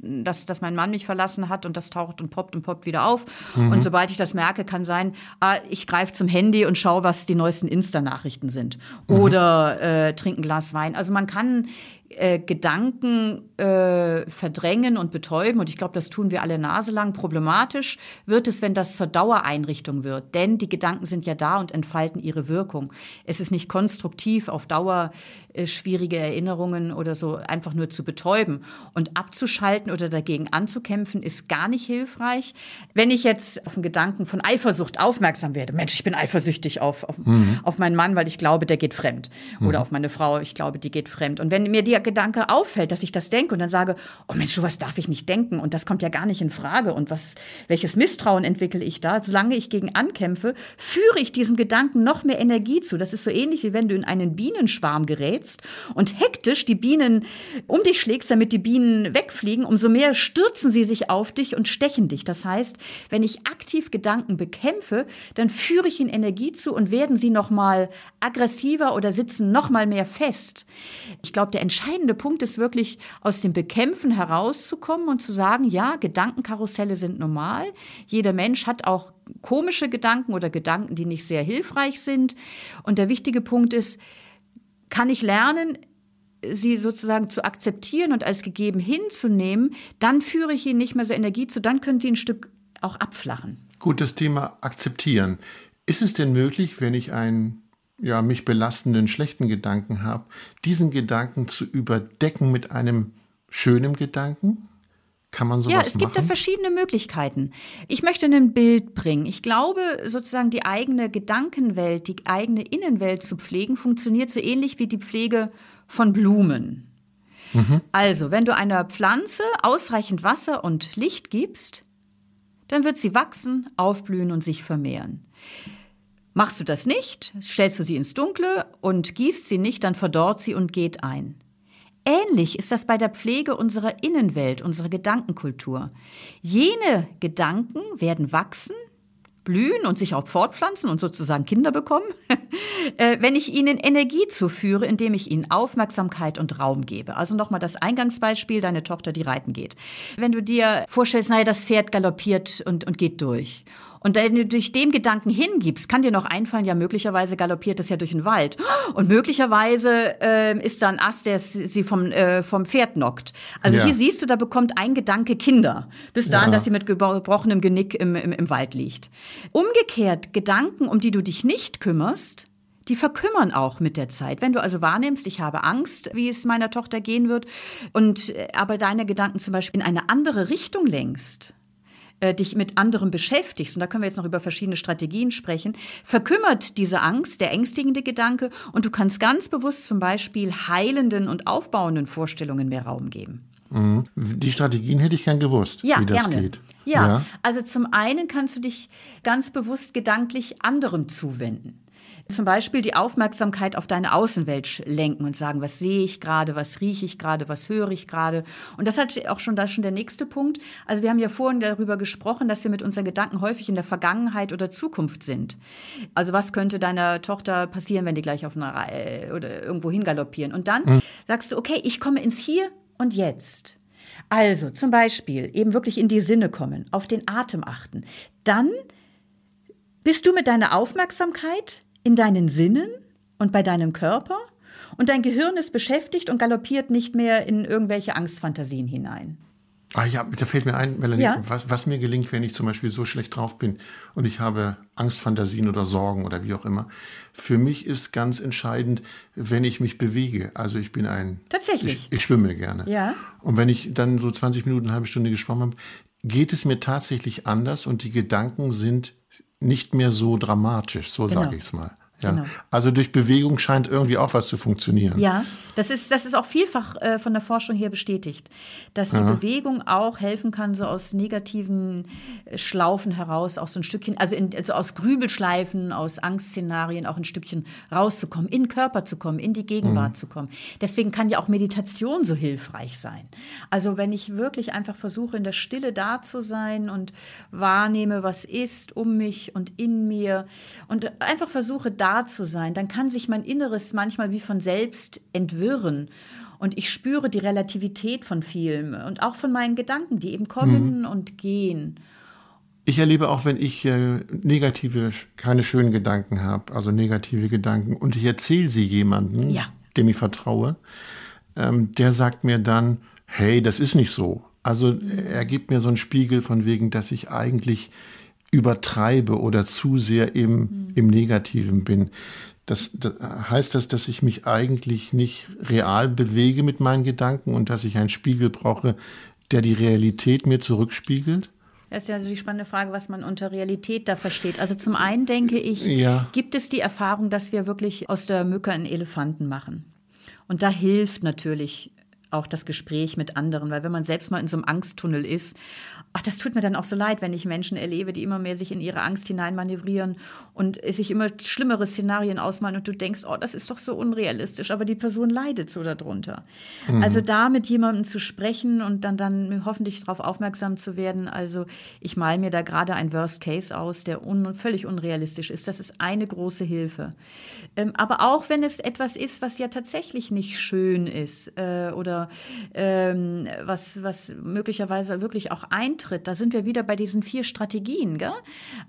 dass, dass mein Mann mich verlassen hat und das taucht und poppt und poppt wieder auf. Mhm. Und sobald ich das merke, kann sein, ah, ich greife zum Handy und schaue, was die neuesten Insta-Nachrichten sind oder äh, trinken Glas Wein. Also man kann äh, Gedanken äh, verdrängen und betäuben. Und ich glaube, das tun wir alle naselang. Problematisch wird es, wenn das zur Dauereinrichtung wird. Denn die Gedanken sind ja da und entfalten ihre Wirkung. Es ist nicht konstruktiv, auf Dauer äh, schwierige Erinnerungen oder so einfach nur zu betäuben. Und abzuschalten oder dagegen anzukämpfen, ist gar nicht hilfreich. Wenn ich jetzt auf einen Gedanken von Eifersucht aufmerksam werde, Mensch, ich bin eifersüchtig auf, auf, mhm. auf meinen Mann, weil ich glaube, der geht fremd. Mhm. Oder auf meine Frau, ich glaube, die geht fremd. Und wenn mir die der Gedanke auffällt, dass ich das denke und dann sage, oh Mensch, du, was darf ich nicht denken und das kommt ja gar nicht in Frage und was, welches Misstrauen entwickle ich da? Solange ich gegen ankämpfe, führe ich diesem Gedanken noch mehr Energie zu. Das ist so ähnlich wie wenn du in einen Bienenschwarm gerätst und hektisch die Bienen um dich schlägst, damit die Bienen wegfliegen, umso mehr stürzen sie sich auf dich und stechen dich. Das heißt, wenn ich aktiv Gedanken bekämpfe, dann führe ich ihnen Energie zu und werden sie noch mal aggressiver oder sitzen noch mal mehr fest. Ich glaube, der entscheidende Punkt ist wirklich aus dem Bekämpfen herauszukommen und zu sagen, ja, Gedankenkarusselle sind normal. Jeder Mensch hat auch komische Gedanken oder Gedanken, die nicht sehr hilfreich sind. Und der wichtige Punkt ist, kann ich lernen, sie sozusagen zu akzeptieren und als gegeben hinzunehmen, dann führe ich ihnen nicht mehr so Energie zu, dann können sie ein Stück auch abflachen. Gut, das Thema akzeptieren. Ist es denn möglich, wenn ich einen ja, mich belastenden schlechten Gedanken habe, diesen Gedanken zu überdecken mit einem schönen Gedanken? Kann man sowas Ja, es machen? gibt da verschiedene Möglichkeiten. Ich möchte ein Bild bringen. Ich glaube, sozusagen die eigene Gedankenwelt, die eigene Innenwelt zu pflegen, funktioniert so ähnlich wie die Pflege von Blumen. Mhm. Also, wenn du einer Pflanze ausreichend Wasser und Licht gibst, dann wird sie wachsen, aufblühen und sich vermehren. Machst du das nicht, stellst du sie ins Dunkle und gießt sie nicht, dann verdorrt sie und geht ein. Ähnlich ist das bei der Pflege unserer Innenwelt, unserer Gedankenkultur. Jene Gedanken werden wachsen, blühen und sich auch fortpflanzen und sozusagen Kinder bekommen, äh, wenn ich ihnen Energie zuführe, indem ich ihnen Aufmerksamkeit und Raum gebe. Also nochmal das Eingangsbeispiel, deine Tochter, die reiten geht. Wenn du dir vorstellst, naja, das Pferd galoppiert und, und geht durch. Und wenn du dich dem Gedanken hingibst, kann dir noch einfallen, ja, möglicherweise galoppiert es ja durch den Wald. Und möglicherweise äh, ist da ein Ast, der sie vom, äh, vom Pferd knockt. Also ja. hier siehst du, da bekommt ein Gedanke Kinder, bis dahin, ja. dass sie mit gebrochenem Genick im, im, im Wald liegt. Umgekehrt, Gedanken, um die du dich nicht kümmerst, die verkümmern auch mit der Zeit. Wenn du also wahrnimmst, ich habe Angst, wie es meiner Tochter gehen wird, und äh, aber deine Gedanken zum Beispiel in eine andere Richtung lenkst, äh, dich mit anderem beschäftigst, und da können wir jetzt noch über verschiedene Strategien sprechen, verkümmert diese Angst, der ängstigende Gedanke, und du kannst ganz bewusst zum Beispiel heilenden und aufbauenden Vorstellungen mehr Raum geben. Mhm. Die Strategien hätte ich gern gewusst, ja, wie das gerne. geht. Ja. ja, also zum einen kannst du dich ganz bewusst gedanklich anderem zuwenden. Zum Beispiel die Aufmerksamkeit auf deine Außenwelt lenken und sagen, was sehe ich gerade, was rieche ich gerade, was höre ich gerade. Und das hat auch schon, das schon der nächste Punkt. Also wir haben ja vorhin darüber gesprochen, dass wir mit unseren Gedanken häufig in der Vergangenheit oder Zukunft sind. Also was könnte deiner Tochter passieren, wenn die gleich auf einer Reihe oder irgendwo hingaloppieren? Und dann mhm. sagst du, okay, ich komme ins Hier und Jetzt. Also zum Beispiel eben wirklich in die Sinne kommen, auf den Atem achten. Dann bist du mit deiner Aufmerksamkeit in deinen Sinnen und bei deinem Körper und dein Gehirn ist beschäftigt und galoppiert nicht mehr in irgendwelche Angstfantasien hinein. Ah ja, da fällt mir ein, Melanie, ja? was, was, mir gelingt, wenn ich zum Beispiel so schlecht drauf bin und ich habe Angstfantasien oder Sorgen oder wie auch immer. Für mich ist ganz entscheidend, wenn ich mich bewege. Also ich bin ein... Tatsächlich. Ich, ich schwimme gerne. Ja. Und wenn ich dann so 20 Minuten, eine halbe Stunde geschwommen habe, geht es mir tatsächlich anders und die Gedanken sind nicht mehr so dramatisch, so genau. sage ich es mal. Ja. Genau. Also durch Bewegung scheint irgendwie auch was zu funktionieren. Ja, das ist, das ist auch vielfach äh, von der Forschung her bestätigt, dass die ja. Bewegung auch helfen kann, so aus negativen äh, Schlaufen heraus, auch so ein Stückchen, also, in, also aus Grübelschleifen, aus Angstszenarien auch ein Stückchen rauszukommen, in den Körper zu kommen, in die Gegenwart mhm. zu kommen. Deswegen kann ja auch Meditation so hilfreich sein. Also wenn ich wirklich einfach versuche, in der Stille da zu sein und wahrnehme, was ist um mich und in mir und einfach versuche, da da zu sein, dann kann sich mein Inneres manchmal wie von selbst entwirren. Und ich spüre die Relativität von vielem und auch von meinen Gedanken, die eben kommen mhm. und gehen. Ich erlebe auch, wenn ich äh, negative, keine schönen Gedanken habe, also negative Gedanken, und ich erzähle sie jemandem, ja. dem ich vertraue, ähm, der sagt mir dann, hey, das ist nicht so. Also er gibt mir so einen Spiegel von wegen, dass ich eigentlich übertreibe oder zu sehr im, mhm. im Negativen bin. Das, das, heißt das, dass ich mich eigentlich nicht real bewege mit meinen Gedanken und dass ich einen Spiegel brauche, der die Realität mir zurückspiegelt? Das ist ja die spannende Frage, was man unter Realität da versteht. Also zum einen denke ich, ja. gibt es die Erfahrung, dass wir wirklich aus der Mücke einen Elefanten machen? Und da hilft natürlich auch das Gespräch mit anderen, weil wenn man selbst mal in so einem Angsttunnel ist ach, das tut mir dann auch so leid, wenn ich Menschen erlebe, die immer mehr sich in ihre Angst hineinmanövrieren und sich immer schlimmere Szenarien ausmalen und du denkst, oh, das ist doch so unrealistisch, aber die Person leidet so darunter. Mhm. Also da mit jemandem zu sprechen und dann, dann hoffentlich darauf aufmerksam zu werden, also ich male mir da gerade ein Worst Case aus, der un völlig unrealistisch ist, das ist eine große Hilfe. Ähm, aber auch wenn es etwas ist, was ja tatsächlich nicht schön ist äh, oder ähm, was, was möglicherweise wirklich auch eintritt, eintritt. Da sind wir wieder bei diesen vier Strategien. Gell?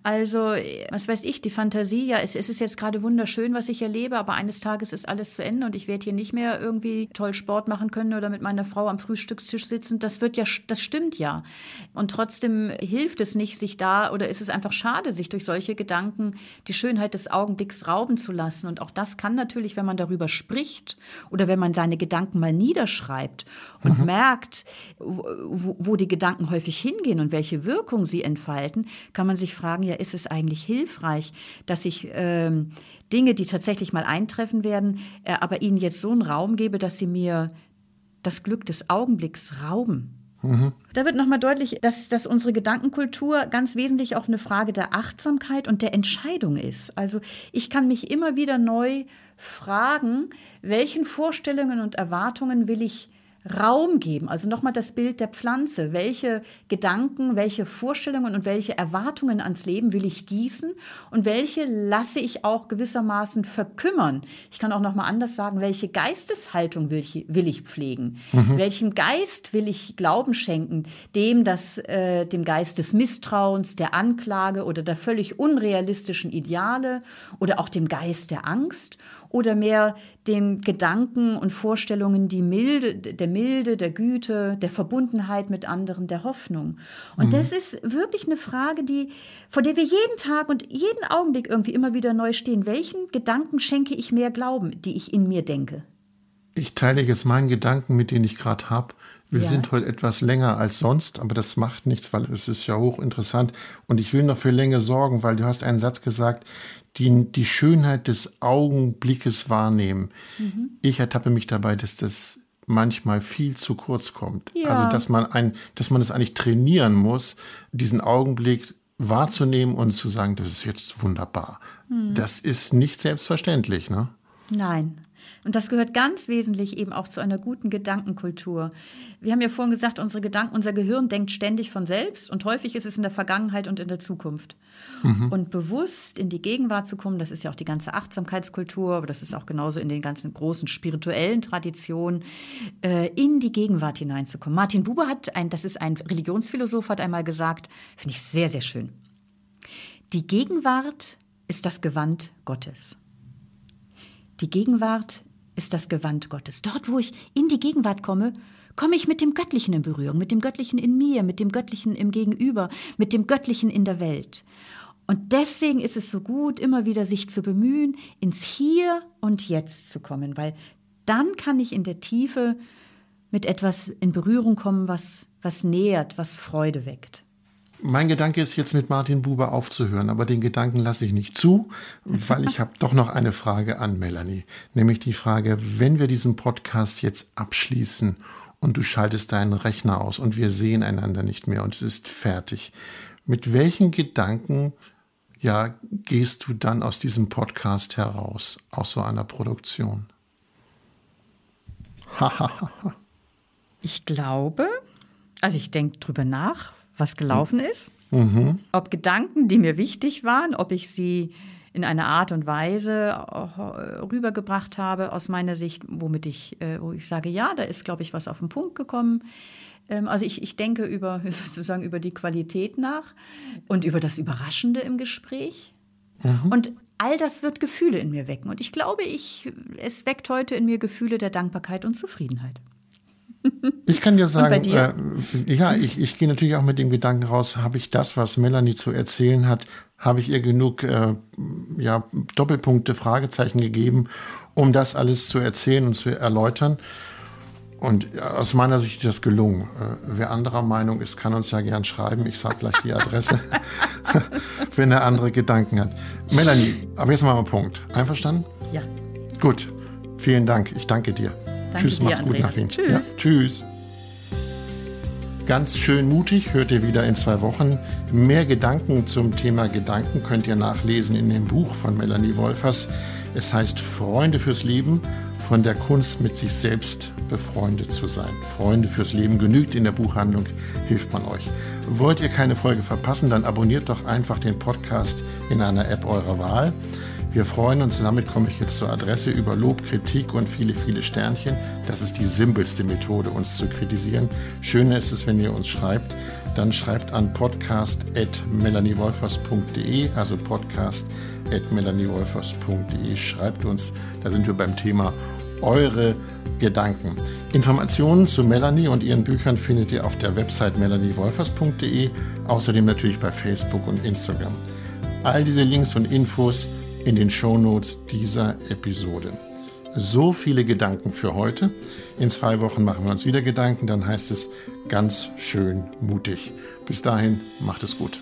Also, was weiß ich, die Fantasie, ja, es, es ist jetzt gerade wunderschön, was ich erlebe, aber eines Tages ist alles zu Ende und ich werde hier nicht mehr irgendwie toll Sport machen können oder mit meiner Frau am Frühstückstisch sitzen. Das wird ja, das stimmt ja. Und trotzdem hilft es nicht, sich da oder ist es einfach schade, sich durch solche Gedanken die Schönheit des Augenblicks rauben zu lassen. Und auch das kann natürlich, wenn man darüber spricht oder wenn man seine Gedanken mal niederschreibt und mhm. merkt, wo, wo die Gedanken häufig hingehen, und welche Wirkung sie entfalten, kann man sich fragen, ja, ist es eigentlich hilfreich, dass ich ähm, Dinge, die tatsächlich mal eintreffen werden, äh, aber ihnen jetzt so einen Raum gebe, dass sie mir das Glück des Augenblicks rauben. Mhm. Da wird nochmal deutlich, dass, dass unsere Gedankenkultur ganz wesentlich auch eine Frage der Achtsamkeit und der Entscheidung ist. Also ich kann mich immer wieder neu fragen, welchen Vorstellungen und Erwartungen will ich Raum geben. Also nochmal das Bild der Pflanze. Welche Gedanken, welche Vorstellungen und welche Erwartungen ans Leben will ich gießen und welche lasse ich auch gewissermaßen verkümmern? Ich kann auch nochmal anders sagen, welche Geisteshaltung will ich, will ich pflegen? Mhm. Welchem Geist will ich Glauben schenken? Dem, das, äh, dem Geist des Misstrauens, der Anklage oder der völlig unrealistischen Ideale oder auch dem Geist der Angst? Oder mehr den Gedanken und Vorstellungen die Milde, der Milde, der Güte, der Verbundenheit mit anderen, der Hoffnung. Und mhm. das ist wirklich eine Frage, die, vor der wir jeden Tag und jeden Augenblick irgendwie immer wieder neu stehen. Welchen Gedanken schenke ich mehr Glauben, die ich in mir denke? Ich teile jetzt meinen Gedanken, mit denen ich gerade habe. Wir ja. sind heute etwas länger als sonst, aber das macht nichts, weil es ist ja hochinteressant. Und ich will noch für Länge sorgen, weil du hast einen Satz gesagt, die, die Schönheit des Augenblickes wahrnehmen. Mhm. Ich ertappe mich dabei, dass das manchmal viel zu kurz kommt. Ja. Also dass man ein, dass man es eigentlich trainieren muss, diesen Augenblick wahrzunehmen und zu sagen, das ist jetzt wunderbar. Mhm. Das ist nicht selbstverständlich, ne? Nein, und das gehört ganz wesentlich eben auch zu einer guten Gedankenkultur. Wir haben ja vorhin gesagt, unsere Gedanken, unser Gehirn denkt ständig von selbst und häufig ist es in der Vergangenheit und in der Zukunft. Mhm. Und bewusst in die Gegenwart zu kommen, das ist ja auch die ganze Achtsamkeitskultur, aber das ist auch genauso in den ganzen großen spirituellen Traditionen, äh, in die Gegenwart hineinzukommen. Martin Buber hat ein, das ist ein Religionsphilosoph, hat einmal gesagt, finde ich sehr, sehr schön. Die Gegenwart ist das Gewand Gottes. Die Gegenwart ist das Gewand Gottes. Dort, wo ich in die Gegenwart komme, komme ich mit dem Göttlichen in Berührung, mit dem Göttlichen in mir, mit dem Göttlichen im Gegenüber, mit dem Göttlichen in der Welt. Und deswegen ist es so gut, immer wieder sich zu bemühen, ins Hier und Jetzt zu kommen, weil dann kann ich in der Tiefe mit etwas in Berührung kommen, was, was nähert, was Freude weckt. Mein Gedanke ist jetzt mit Martin Buber aufzuhören, aber den Gedanken lasse ich nicht zu, weil ich habe doch noch eine Frage an Melanie, nämlich die Frage, wenn wir diesen Podcast jetzt abschließen und du schaltest deinen Rechner aus und wir sehen einander nicht mehr und es ist fertig, mit welchen Gedanken ja gehst du dann aus diesem Podcast heraus, aus so einer Produktion? ich glaube, also ich denke drüber nach, was gelaufen ist, mhm. ob Gedanken, die mir wichtig waren, ob ich sie in einer Art und Weise rübergebracht habe aus meiner Sicht, womit ich, äh, wo ich sage, ja, da ist, glaube ich, was auf den Punkt gekommen. Ähm, also ich, ich denke über sozusagen über die Qualität nach und über das Überraschende im Gespräch. Mhm. Und all das wird Gefühle in mir wecken. Und ich glaube, ich, es weckt heute in mir Gefühle der Dankbarkeit und Zufriedenheit. Ich kann dir sagen, äh, ja, ich, ich gehe natürlich auch mit dem Gedanken raus, habe ich das, was Melanie zu erzählen hat, habe ich ihr genug äh, ja, Doppelpunkte, Fragezeichen gegeben, um das alles zu erzählen und zu erläutern. Und aus meiner Sicht ist das gelungen. Äh, wer anderer Meinung ist, kann uns ja gern schreiben. Ich sage gleich die Adresse, wenn er andere Gedanken hat. Melanie, aber jetzt mal ein Punkt. Einverstanden? Ja. Gut. Vielen Dank. Ich danke dir. Danke tschüss, dir, mach's gut Andreas. nach Wien. Tschüss. Ja, tschüss. Ganz schön mutig, hört ihr wieder in zwei Wochen. Mehr Gedanken zum Thema Gedanken könnt ihr nachlesen in dem Buch von Melanie Wolfers. Es heißt Freunde fürs Leben, von der Kunst mit sich selbst befreundet zu sein. Freunde fürs Leben genügt in der Buchhandlung, hilft man euch. Wollt ihr keine Folge verpassen, dann abonniert doch einfach den Podcast in einer App eurer Wahl. Wir freuen uns, damit komme ich jetzt zur Adresse über Lob, Kritik und viele, viele Sternchen. Das ist die simpelste Methode, uns zu kritisieren. Schöner ist es, wenn ihr uns schreibt. Dann schreibt an podcast.melaniewolfers.de, also podcast.melaniewolfers.de. Schreibt uns, da sind wir beim Thema eure Gedanken. Informationen zu Melanie und ihren Büchern findet ihr auf der Website melaniewolfers.de, außerdem natürlich bei Facebook und Instagram. All diese Links und Infos in den Shownotes dieser Episode. So viele Gedanken für heute. In zwei Wochen machen wir uns wieder Gedanken, dann heißt es ganz schön mutig. Bis dahin, macht es gut.